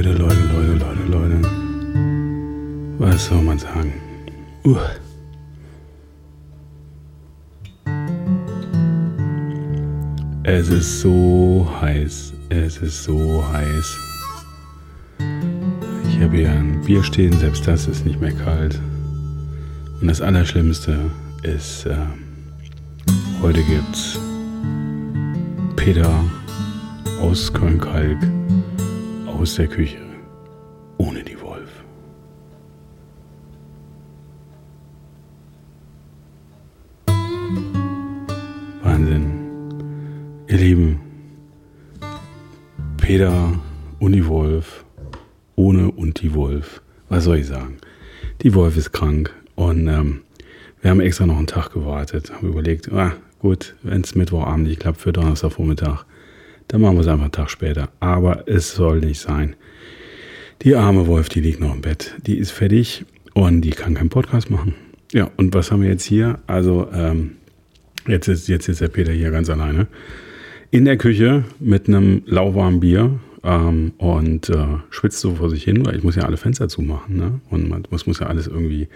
Leute, Leute, Leute, Leute, Leute. Was soll man sagen? Uh. Es ist so heiß. Es ist so heiß. Ich habe hier ein Bier stehen, selbst das ist nicht mehr kalt. Und das Allerschlimmste ist, äh, heute gibt's Peter aus Köln-Kalk aus der Küche ohne die Wolf. Wahnsinn. Ihr Lieben, Peter und die Wolf ohne und die Wolf. Was soll ich sagen? Die Wolf ist krank und ähm, wir haben extra noch einen Tag gewartet, haben überlegt, ah, gut, wenn es Mittwochabend nicht klappt für Donnerstagvormittag, dann machen wir es einfach einen Tag später. Aber es soll nicht sein. Die arme Wolf, die liegt noch im Bett. Die ist fertig und die kann keinen Podcast machen. Ja, und was haben wir jetzt hier? Also, ähm, jetzt, ist, jetzt ist der Peter hier ganz alleine. In der Küche mit einem lauwarmen Bier ähm, und äh, schwitzt so vor sich hin, weil ich muss ja alle Fenster zumachen. Ne? Und man, das muss ja alles irgendwie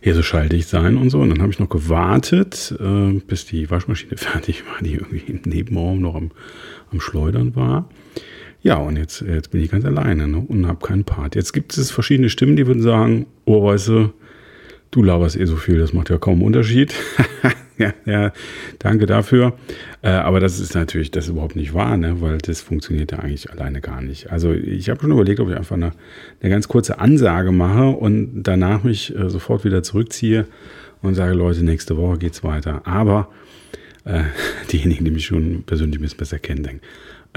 hier so schalldicht sein und so. Und dann habe ich noch gewartet, äh, bis die Waschmaschine fertig war, die irgendwie im Nebenraum noch am, am Schleudern war. Ja, und jetzt, jetzt bin ich ganz alleine ne? und habe keinen Part. Jetzt gibt es verschiedene Stimmen, die würden sagen, oh, weißt du, du laberst eh so viel, das macht ja kaum Unterschied. ja, ja, danke dafür. Äh, aber das ist natürlich das ist überhaupt nicht wahr, ne? weil das funktioniert ja eigentlich alleine gar nicht. Also ich habe schon überlegt, ob ich einfach eine, eine, ganz kurze Ansage mache und danach mich äh, sofort wieder zurückziehe und sage, Leute, nächste Woche geht's weiter. Aber äh, diejenigen, die mich schon persönlich ein bisschen besser kennen, denken,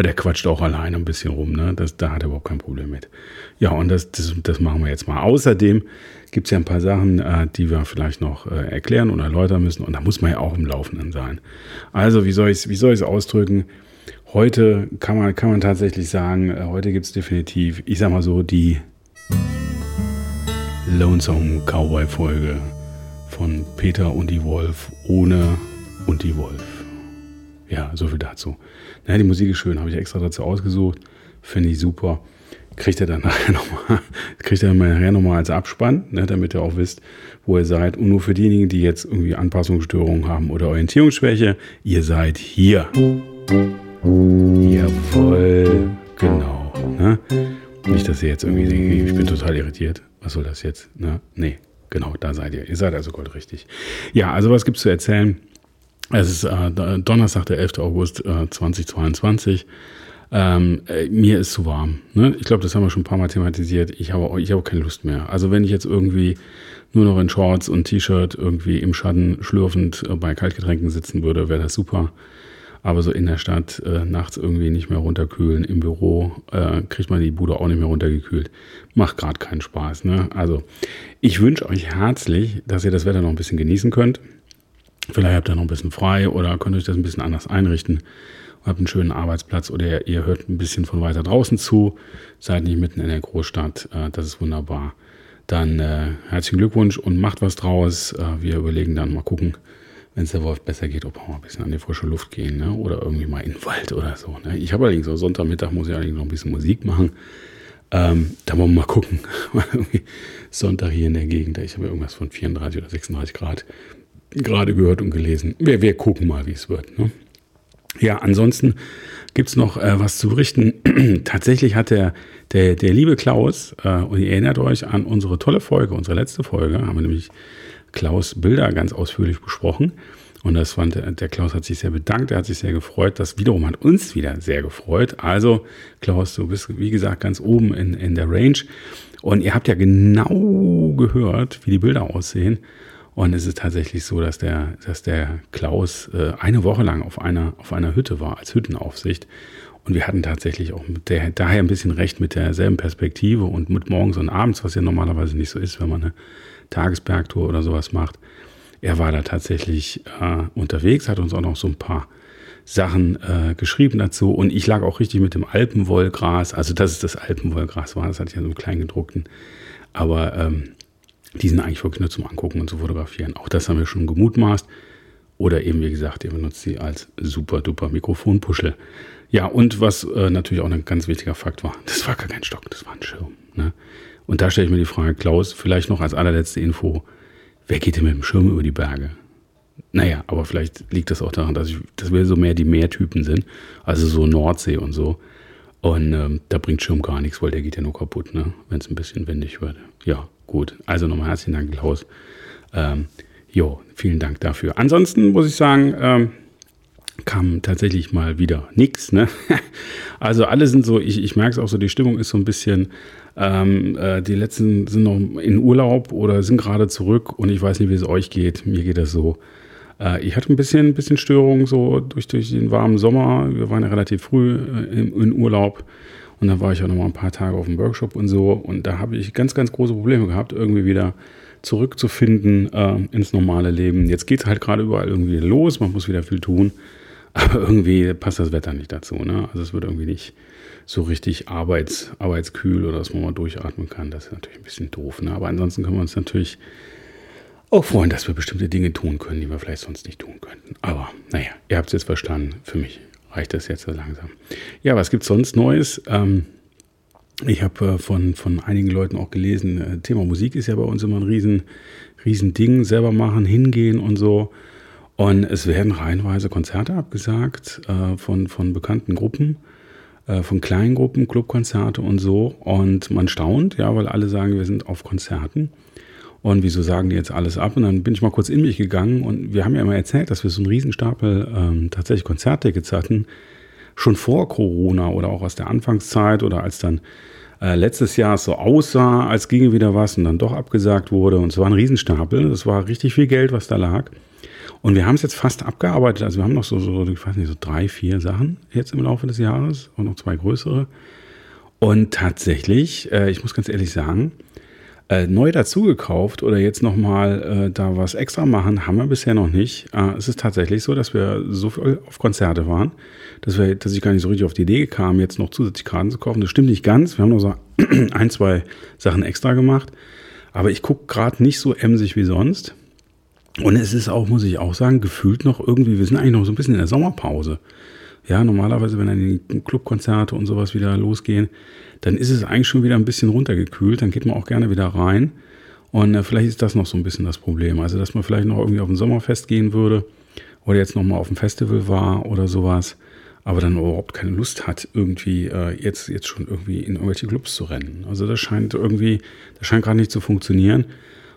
der quatscht auch alleine ein bisschen rum, ne? Das, da hat er überhaupt kein Problem mit. Ja, und das, das, das machen wir jetzt mal. Außerdem gibt es ja ein paar Sachen, äh, die wir vielleicht noch äh, erklären und erläutern müssen. Und da muss man ja auch im Laufenden sein. Also, wie soll ich es ausdrücken? Heute kann man, kann man tatsächlich sagen, äh, heute gibt es definitiv, ich sag mal so, die Lonesome Cowboy-Folge von Peter und die Wolf ohne und die Wolf. Ja, so viel dazu. Na, die Musik ist schön, habe ich extra dazu ausgesucht. Finde ich super. Kriegt ihr dann nachher nochmal, kriegt ihr nachher nochmal als Abspann, ne, damit ihr auch wisst, wo ihr seid. Und nur für diejenigen, die jetzt irgendwie Anpassungsstörungen haben oder Orientierungsschwäche, ihr seid hier. Jawohl, genau. Ne? Nicht, dass ihr jetzt irgendwie denkt, ich bin total irritiert. Was soll das jetzt? Ne? Nee, genau, da seid ihr. Ihr seid also goldrichtig. Ja, also was gibt es zu erzählen? Es ist äh, Donnerstag, der 11. August äh, 2022. Ähm, äh, mir ist zu warm. Ne? Ich glaube, das haben wir schon ein paar Mal thematisiert. Ich habe ich hab keine Lust mehr. Also wenn ich jetzt irgendwie nur noch in Shorts und T-Shirt irgendwie im Schatten schlürfend äh, bei Kaltgetränken sitzen würde, wäre das super. Aber so in der Stadt äh, nachts irgendwie nicht mehr runterkühlen, im Büro äh, kriegt man die Bude auch nicht mehr runtergekühlt. Macht gerade keinen Spaß. Ne? Also ich wünsche euch herzlich, dass ihr das Wetter noch ein bisschen genießen könnt. Vielleicht habt ihr noch ein bisschen frei oder könnt euch das ein bisschen anders einrichten. Habt einen schönen Arbeitsplatz oder ihr hört ein bisschen von weiter draußen zu, seid nicht mitten in der Großstadt. Äh, das ist wunderbar. Dann äh, herzlichen Glückwunsch und macht was draus. Äh, wir überlegen dann mal gucken, wenn es der Wolf besser geht, ob wir mal ein bisschen an die frische Luft gehen ne? oder irgendwie mal in den Wald oder so. Ne? Ich habe allerdings so Sonntagmittag muss ich allerdings noch ein bisschen Musik machen. Ähm, da wollen wir mal gucken. Sonntag hier in der Gegend, ich habe irgendwas von 34 oder 36 Grad gerade gehört und gelesen. Wir, wir gucken mal, wie es wird. Ne? Ja, ansonsten gibt es noch äh, was zu berichten. Tatsächlich hat der, der, der liebe Klaus, äh, und ihr erinnert euch an unsere tolle Folge, unsere letzte Folge, haben wir nämlich Klaus Bilder ganz ausführlich besprochen. Und das fand der Klaus hat sich sehr bedankt, er hat sich sehr gefreut. Das wiederum hat uns wieder sehr gefreut. Also, Klaus, du bist wie gesagt ganz oben in, in der Range. Und ihr habt ja genau gehört, wie die Bilder aussehen. Und es ist tatsächlich so, dass der, dass der Klaus äh, eine Woche lang auf einer, auf einer Hütte war, als Hüttenaufsicht. Und wir hatten tatsächlich auch mit der, daher ein bisschen recht mit derselben Perspektive und mit morgens und abends, was ja normalerweise nicht so ist, wenn man eine Tagesbergtour oder sowas macht. Er war da tatsächlich äh, unterwegs, hat uns auch noch so ein paar Sachen äh, geschrieben dazu. Und ich lag auch richtig mit dem Alpenwollgras. Also, dass es das Alpenwollgras war, das hatte ich ja so einen kleinen gedruckten. Aber ähm, die sind eigentlich wirklich nur zum Angucken und zu fotografieren. Auch das haben wir schon gemutmaßt. Oder eben, wie gesagt, ihr benutzt sie als super duper Mikrofonpuschel. Ja, und was äh, natürlich auch ein ganz wichtiger Fakt war, das war gar kein Stock, das war ein Schirm. Ne? Und da stelle ich mir die Frage, Klaus, vielleicht noch als allerletzte Info, wer geht denn mit dem Schirm über die Berge? Naja, aber vielleicht liegt das auch daran, dass, ich, dass wir so mehr die Meertypen sind, also so Nordsee und so. Und ähm, da bringt Schirm gar nichts, weil der geht ja nur kaputt, ne? wenn es ein bisschen windig wird. Ja, gut. Also nochmal herzlichen Dank, Klaus. Ähm, jo, vielen Dank dafür. Ansonsten muss ich sagen, ähm, kam tatsächlich mal wieder nichts. Ne? Also alle sind so, ich, ich merke es auch so, die Stimmung ist so ein bisschen, ähm, äh, die letzten sind noch in Urlaub oder sind gerade zurück und ich weiß nicht, wie es euch geht. Mir geht das so. Äh, ich hatte ein bisschen, ein bisschen Störung so durch, durch den warmen Sommer. Wir waren ja relativ früh äh, in, in Urlaub. Und dann war ich auch noch mal ein paar Tage auf dem Workshop und so. Und da habe ich ganz, ganz große Probleme gehabt, irgendwie wieder zurückzufinden äh, ins normale Leben. Jetzt geht es halt gerade überall irgendwie los. Man muss wieder viel tun. Aber irgendwie passt das Wetter nicht dazu. Ne? Also es wird irgendwie nicht so richtig arbeits, arbeitskühl oder dass man mal durchatmen kann. Das ist natürlich ein bisschen doof. Ne? Aber ansonsten können wir uns natürlich auch freuen, dass wir bestimmte Dinge tun können, die wir vielleicht sonst nicht tun könnten. Aber naja, ihr habt es jetzt verstanden. Für mich reicht das jetzt so langsam. Ja, was gibt es sonst Neues? Ähm, ich habe äh, von, von einigen Leuten auch gelesen, äh, Thema Musik ist ja bei uns immer ein riesen, riesen Ding. Selber machen, hingehen und so. Und es werden reihenweise Konzerte abgesagt äh, von, von bekannten Gruppen, äh, von kleinen Gruppen, Clubkonzerte und so. Und man staunt, ja, weil alle sagen, wir sind auf Konzerten. Und wieso sagen die jetzt alles ab? Und dann bin ich mal kurz in mich gegangen und wir haben ja immer erzählt, dass wir so einen Riesenstapel ähm, tatsächlich Konzerttickets hatten, schon vor Corona oder auch aus der Anfangszeit oder als dann äh, letztes Jahr so aussah, als ginge wieder was und dann doch abgesagt wurde. Und es war ein Riesenstapel. Das war richtig viel Geld, was da lag. Und wir haben es jetzt fast abgearbeitet. Also wir haben noch so, so, ich weiß nicht, so drei, vier Sachen jetzt im Laufe des Jahres und noch zwei größere. Und tatsächlich, äh, ich muss ganz ehrlich sagen, äh, neu dazugekauft oder jetzt nochmal äh, da was extra machen, haben wir bisher noch nicht. Äh, es ist tatsächlich so, dass wir so viel auf Konzerte waren, dass, wir, dass ich gar nicht so richtig auf die Idee kam, jetzt noch zusätzlich Karten zu kaufen. Das stimmt nicht ganz. Wir haben noch so ein, zwei Sachen extra gemacht. Aber ich gucke gerade nicht so emsig wie sonst. Und es ist auch, muss ich auch sagen, gefühlt noch irgendwie, wir sind eigentlich noch so ein bisschen in der Sommerpause. Ja, normalerweise, wenn dann die Clubkonzerte und sowas wieder losgehen, dann ist es eigentlich schon wieder ein bisschen runtergekühlt. Dann geht man auch gerne wieder rein. Und äh, vielleicht ist das noch so ein bisschen das Problem. Also, dass man vielleicht noch irgendwie auf ein Sommerfest gehen würde oder jetzt nochmal auf ein Festival war oder sowas, aber dann überhaupt keine Lust hat, irgendwie äh, jetzt, jetzt schon irgendwie in irgendwelche Clubs zu rennen. Also, das scheint irgendwie, das scheint gerade nicht zu funktionieren.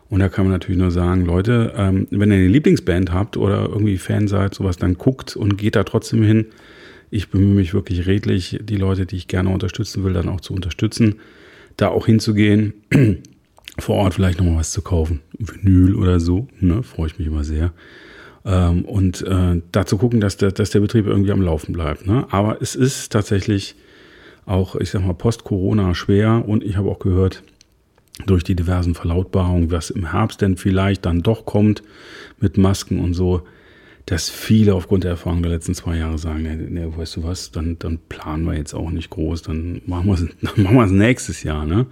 Und da kann man natürlich nur sagen, Leute, ähm, wenn ihr eine Lieblingsband habt oder irgendwie Fan seid, sowas, dann guckt und geht da trotzdem hin ich bemühe mich wirklich redlich, die Leute, die ich gerne unterstützen will, dann auch zu unterstützen, da auch hinzugehen, vor Ort vielleicht nochmal was zu kaufen, Vinyl oder so, ne, freue ich mich immer sehr. Ähm, und äh, da zu gucken, dass der, dass der Betrieb irgendwie am Laufen bleibt. Ne? Aber es ist tatsächlich auch, ich sag mal, post-Corona schwer und ich habe auch gehört, durch die diversen Verlautbarungen, was im Herbst denn vielleicht dann doch kommt mit Masken und so, dass viele aufgrund der Erfahrung der letzten zwei Jahre sagen, ne, ne, weißt du was, dann, dann planen wir jetzt auch nicht groß, dann machen wir es machen wir es nächstes Jahr. Ne?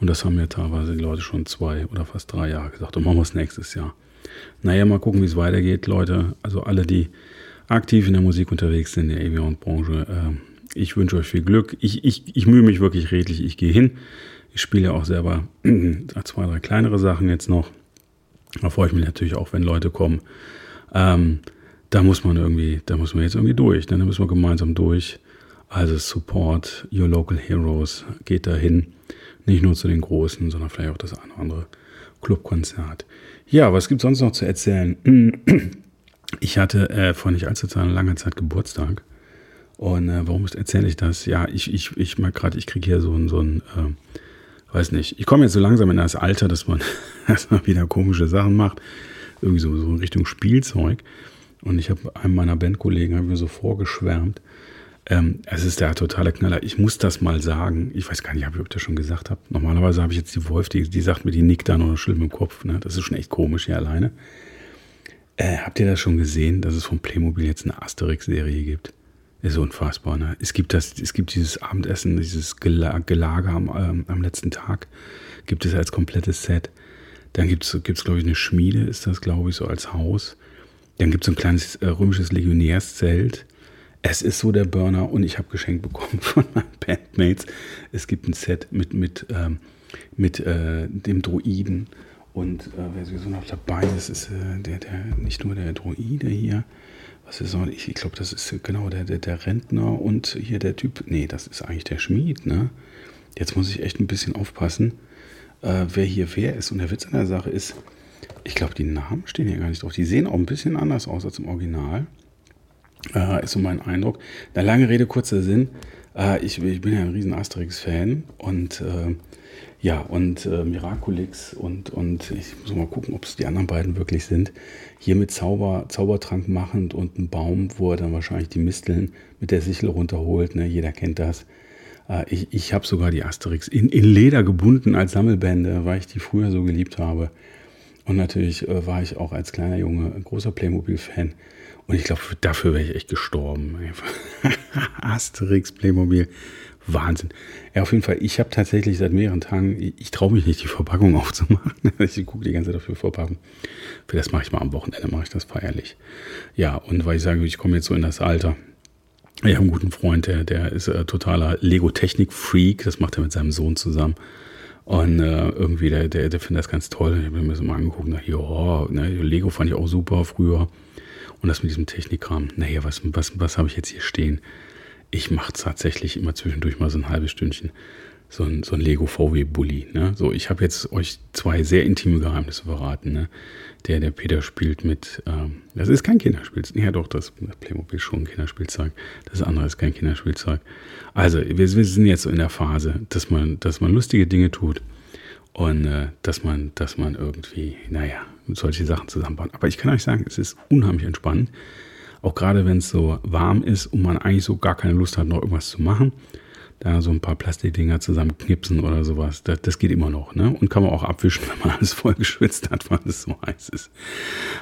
Und das haben ja teilweise die Leute schon zwei oder fast drei Jahre gesagt, dann machen wir es nächstes Jahr. Naja, mal gucken, wie es weitergeht, Leute. Also alle, die aktiv in der Musik unterwegs sind, in der Avion-Branche, äh, ich wünsche euch viel Glück. Ich, ich, ich mühe mich wirklich redlich, ich gehe hin. Ich spiele ja auch selber zwei, drei kleinere Sachen jetzt noch. Da freue ich mich natürlich auch, wenn Leute kommen. Ähm, da muss man irgendwie, da muss man jetzt irgendwie durch. Ne? Da müssen wir gemeinsam durch. Also Support Your Local Heroes geht dahin. Nicht nur zu den Großen, sondern vielleicht auch das eine oder andere Clubkonzert. Ja, was gibt es sonst noch zu erzählen? Ich hatte äh, vor nicht allzu langer Zeit Geburtstag. Und äh, warum erzähle ich das? Ja, ich, ich, ich merke gerade, ich kriege hier so ein, so ein äh, weiß nicht, ich komme jetzt so langsam in das Alter, dass man, man wieder komische Sachen macht irgendwie so, so in Richtung Spielzeug. Und ich habe einem meiner Bandkollegen wir so vorgeschwärmt. Ähm, es ist der totale Knaller. Ich muss das mal sagen. Ich weiß gar nicht, ob ich das schon gesagt habe. Normalerweise habe ich jetzt die Wolf, die, die sagt mir, die nickt da noch schlimm im Kopf. Ne? Das ist schon echt komisch hier alleine. Äh, habt ihr das schon gesehen, dass es von Playmobil jetzt eine Asterix-Serie gibt? Ist unfassbar, ne? Es gibt das, es gibt dieses Abendessen, dieses Gelager am, ähm, am letzten Tag, gibt es als komplettes Set. Dann gibt es, glaube ich, eine Schmiede, ist das, glaube ich, so als Haus. Dann gibt es ein kleines äh, römisches Legionärszelt. Es ist so der Burner und ich habe geschenkt bekommen von meinen Bandmates. Es gibt ein Set mit, mit, ähm, mit äh, dem Droiden und äh, wer ist so noch dabei? Das ist äh, der, der, nicht nur der Droide hier. Was ist so? Ich, ich glaube, das ist genau der, der, der Rentner und hier der Typ. Nee, das ist eigentlich der Schmied, ne? Jetzt muss ich echt ein bisschen aufpassen, äh, wer hier wer ist. Und der Witz an der Sache ist, ich glaube, die Namen stehen hier gar nicht drauf. Die sehen auch ein bisschen anders aus als im Original. Äh, ist so mein Eindruck. Eine lange Rede, kurzer Sinn. Äh, ich, ich, bin ja ein riesen Asterix-Fan und äh, ja, und äh, Miraculix und, und ich muss mal gucken, ob es die anderen beiden wirklich sind. Hier mit Zauber, Zaubertrank machend und ein Baum, wo er dann wahrscheinlich die Misteln mit der Sichel runterholt. Ne? Jeder kennt das. Äh, ich ich habe sogar die Asterix in, in Leder gebunden als Sammelbände, weil ich die früher so geliebt habe. Und natürlich äh, war ich auch als kleiner Junge ein großer Playmobil-Fan. Und ich glaube, dafür wäre ich echt gestorben. Asterix, Playmobil. Wahnsinn. Ja, auf jeden Fall, ich habe tatsächlich seit mehreren Tagen, ich, ich traue mich nicht, die Verpackung aufzumachen. ich gucke die ganze Zeit die Verpackung. Das mache ich mal am Wochenende, mache ich das feierlich. Ja, und weil ich sage, ich komme jetzt so in das Alter. Ich habe einen guten Freund, der, der ist äh, totaler Lego-Technik-Freak. Das macht er mit seinem Sohn zusammen. Und äh, irgendwie, der, der, der findet das ganz toll. Ich habe mir das mal angeguckt. Na, ja, ne, Lego fand ich auch super früher. Und das mit diesem Technikkram. Naja, was, was, was habe ich jetzt hier stehen? ich mache tatsächlich immer zwischendurch mal so ein halbes Stündchen so ein, so ein Lego VW Bully. Ne? So, ich habe jetzt euch zwei sehr intime Geheimnisse verraten. Ne? Der, der Peter spielt mit, ähm, das ist kein Kinderspielzeug. Ja, doch, das, das Playmobil ist schon ein Kinderspielzeug. Das andere ist kein Kinderspielzeug. Also, wir, wir sind jetzt so in der Phase, dass man, dass man lustige Dinge tut und äh, dass man, dass man irgendwie, naja, solche Sachen zusammenbaut. Aber ich kann euch sagen, es ist unheimlich entspannend. Auch gerade wenn es so warm ist und man eigentlich so gar keine Lust hat, noch irgendwas zu machen. Da so ein paar Plastikdinger zusammenknipsen oder sowas. Das, das geht immer noch. Ne? Und kann man auch abwischen, wenn man alles voll geschwitzt hat, weil es so heiß ist.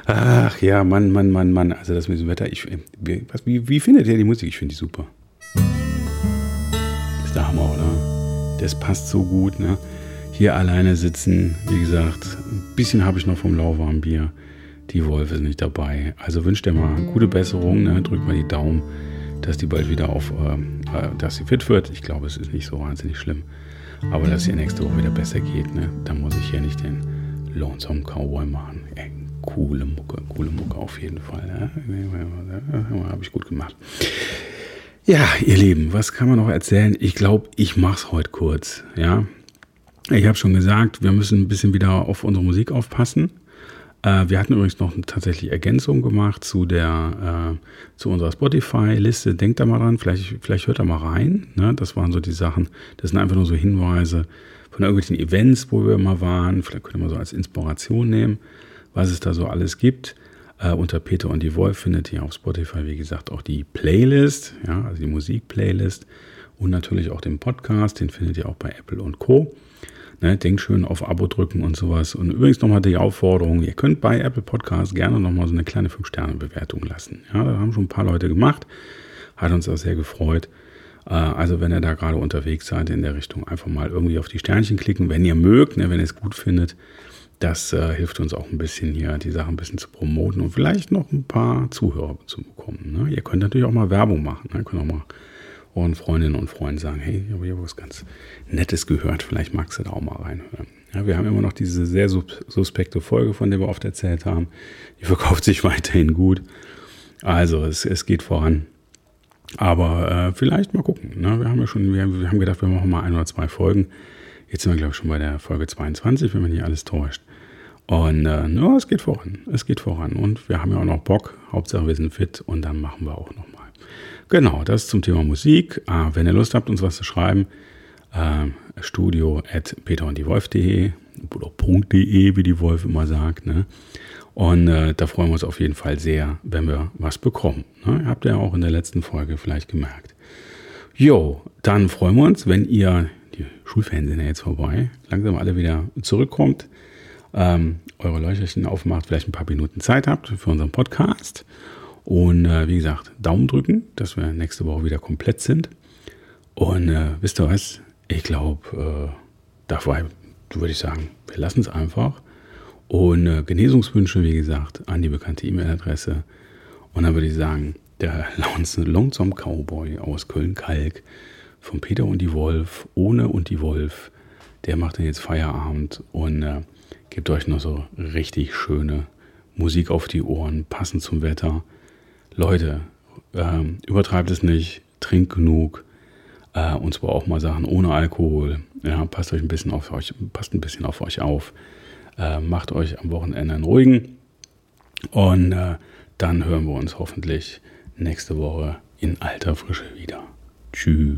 Ach ja, Mann, Mann, Mann, Mann. Also das mit dem Wetter. Ich, wie, wie, findet ihr die Musik? Ich finde die super. ist der Hammer, oder? Das passt so gut. Ne? Hier alleine sitzen. Wie gesagt, ein bisschen habe ich noch vom lauwarmen Bier die Wolf ist nicht dabei. Also wünscht dir mal gute Besserung, ne? drückt mal die Daumen, dass die bald wieder auf, äh, äh, dass sie fit wird. Ich glaube, es ist nicht so wahnsinnig schlimm. Aber dass ihr nächste Woche wieder besser geht, ne? dann muss ich hier nicht den Lonesome Cowboy machen. Ey, coole Mucke, coole Mucke auf jeden Fall. Ne? Habe ich gut gemacht. Ja, ihr Lieben, was kann man noch erzählen? Ich glaube, ich mache es heute kurz. Ja, ich habe schon gesagt, wir müssen ein bisschen wieder auf unsere Musik aufpassen. Äh, wir hatten übrigens noch tatsächlich Ergänzung gemacht zu der äh, zu unserer Spotify-Liste. Denkt da mal dran, vielleicht, vielleicht hört da mal rein. Ne? Das waren so die Sachen, das sind einfach nur so Hinweise von irgendwelchen Events, wo wir mal waren. Vielleicht ihr mal so als Inspiration nehmen, was es da so alles gibt. Äh, unter Peter und die Wolf findet ihr auf Spotify, wie gesagt, auch die Playlist, ja, also die Musik-Playlist und natürlich auch den Podcast, den findet ihr auch bei Apple und Co. Ne, denkt schön auf Abo drücken und sowas. Und übrigens nochmal die Aufforderung, ihr könnt bei Apple Podcasts gerne nochmal so eine kleine 5-Sterne-Bewertung lassen. Ja, da haben schon ein paar Leute gemacht. Hat uns auch sehr gefreut. Äh, also wenn ihr da gerade unterwegs seid in der Richtung, einfach mal irgendwie auf die Sternchen klicken, wenn ihr mögt, ne, wenn ihr es gut findet. Das äh, hilft uns auch ein bisschen hier, die Sache ein bisschen zu promoten und vielleicht noch ein paar Zuhörer zu bekommen. Ne? Ihr könnt natürlich auch mal Werbung machen. Ne? Ihr könnt auch mal euren Freundinnen und Freunden sagen, hey, ich habe hier was ganz Nettes gehört, vielleicht magst du da auch mal reinhören. Ja, wir haben immer noch diese sehr suspekte Folge, von der wir oft erzählt haben. Die verkauft sich weiterhin gut. Also es, es geht voran. Aber äh, vielleicht mal gucken. Ne? Wir haben ja schon, wir, wir haben gedacht, wir machen mal ein oder zwei Folgen. Jetzt sind wir, glaube ich, schon bei der Folge 22, wenn man nicht alles täuscht. Und äh, no, es geht voran. Es geht voran. Und wir haben ja auch noch Bock. Hauptsache wir sind fit und dann machen wir auch noch mal. Genau, das zum Thema Musik. Ah, wenn ihr Lust habt, uns was zu schreiben, äh, studio at peterunddiewolf.de oder .de, wie die Wolf immer sagt. Ne? Und äh, da freuen wir uns auf jeden Fall sehr, wenn wir was bekommen. Ne? Habt ihr auch in der letzten Folge vielleicht gemerkt. Jo, dann freuen wir uns, wenn ihr, die Schulferien sind ja jetzt vorbei, langsam alle wieder zurückkommt, ähm, eure Leuchterchen aufmacht, vielleicht ein paar Minuten Zeit habt für unseren Podcast. Und äh, wie gesagt, Daumen drücken, dass wir nächste Woche wieder komplett sind. Und äh, wisst ihr was? Ich glaube, äh, dabei würde ich sagen, wir lassen es einfach. Und äh, Genesungswünsche, wie gesagt, an die bekannte E-Mail-Adresse. Und dann würde ich sagen, der Lonesome Cowboy aus Köln-Kalk von Peter und die Wolf, ohne und die Wolf. Der macht dann jetzt Feierabend und äh, gibt euch noch so richtig schöne Musik auf die Ohren, passend zum Wetter. Leute, ähm, übertreibt es nicht, trinkt genug. Äh, und zwar auch mal Sachen ohne Alkohol. Ja, passt euch ein bisschen auf euch, passt ein bisschen auf euch auf. Äh, macht euch am Wochenende einen ruhigen. Und äh, dann hören wir uns hoffentlich nächste Woche in alter Frische wieder. Tschüss.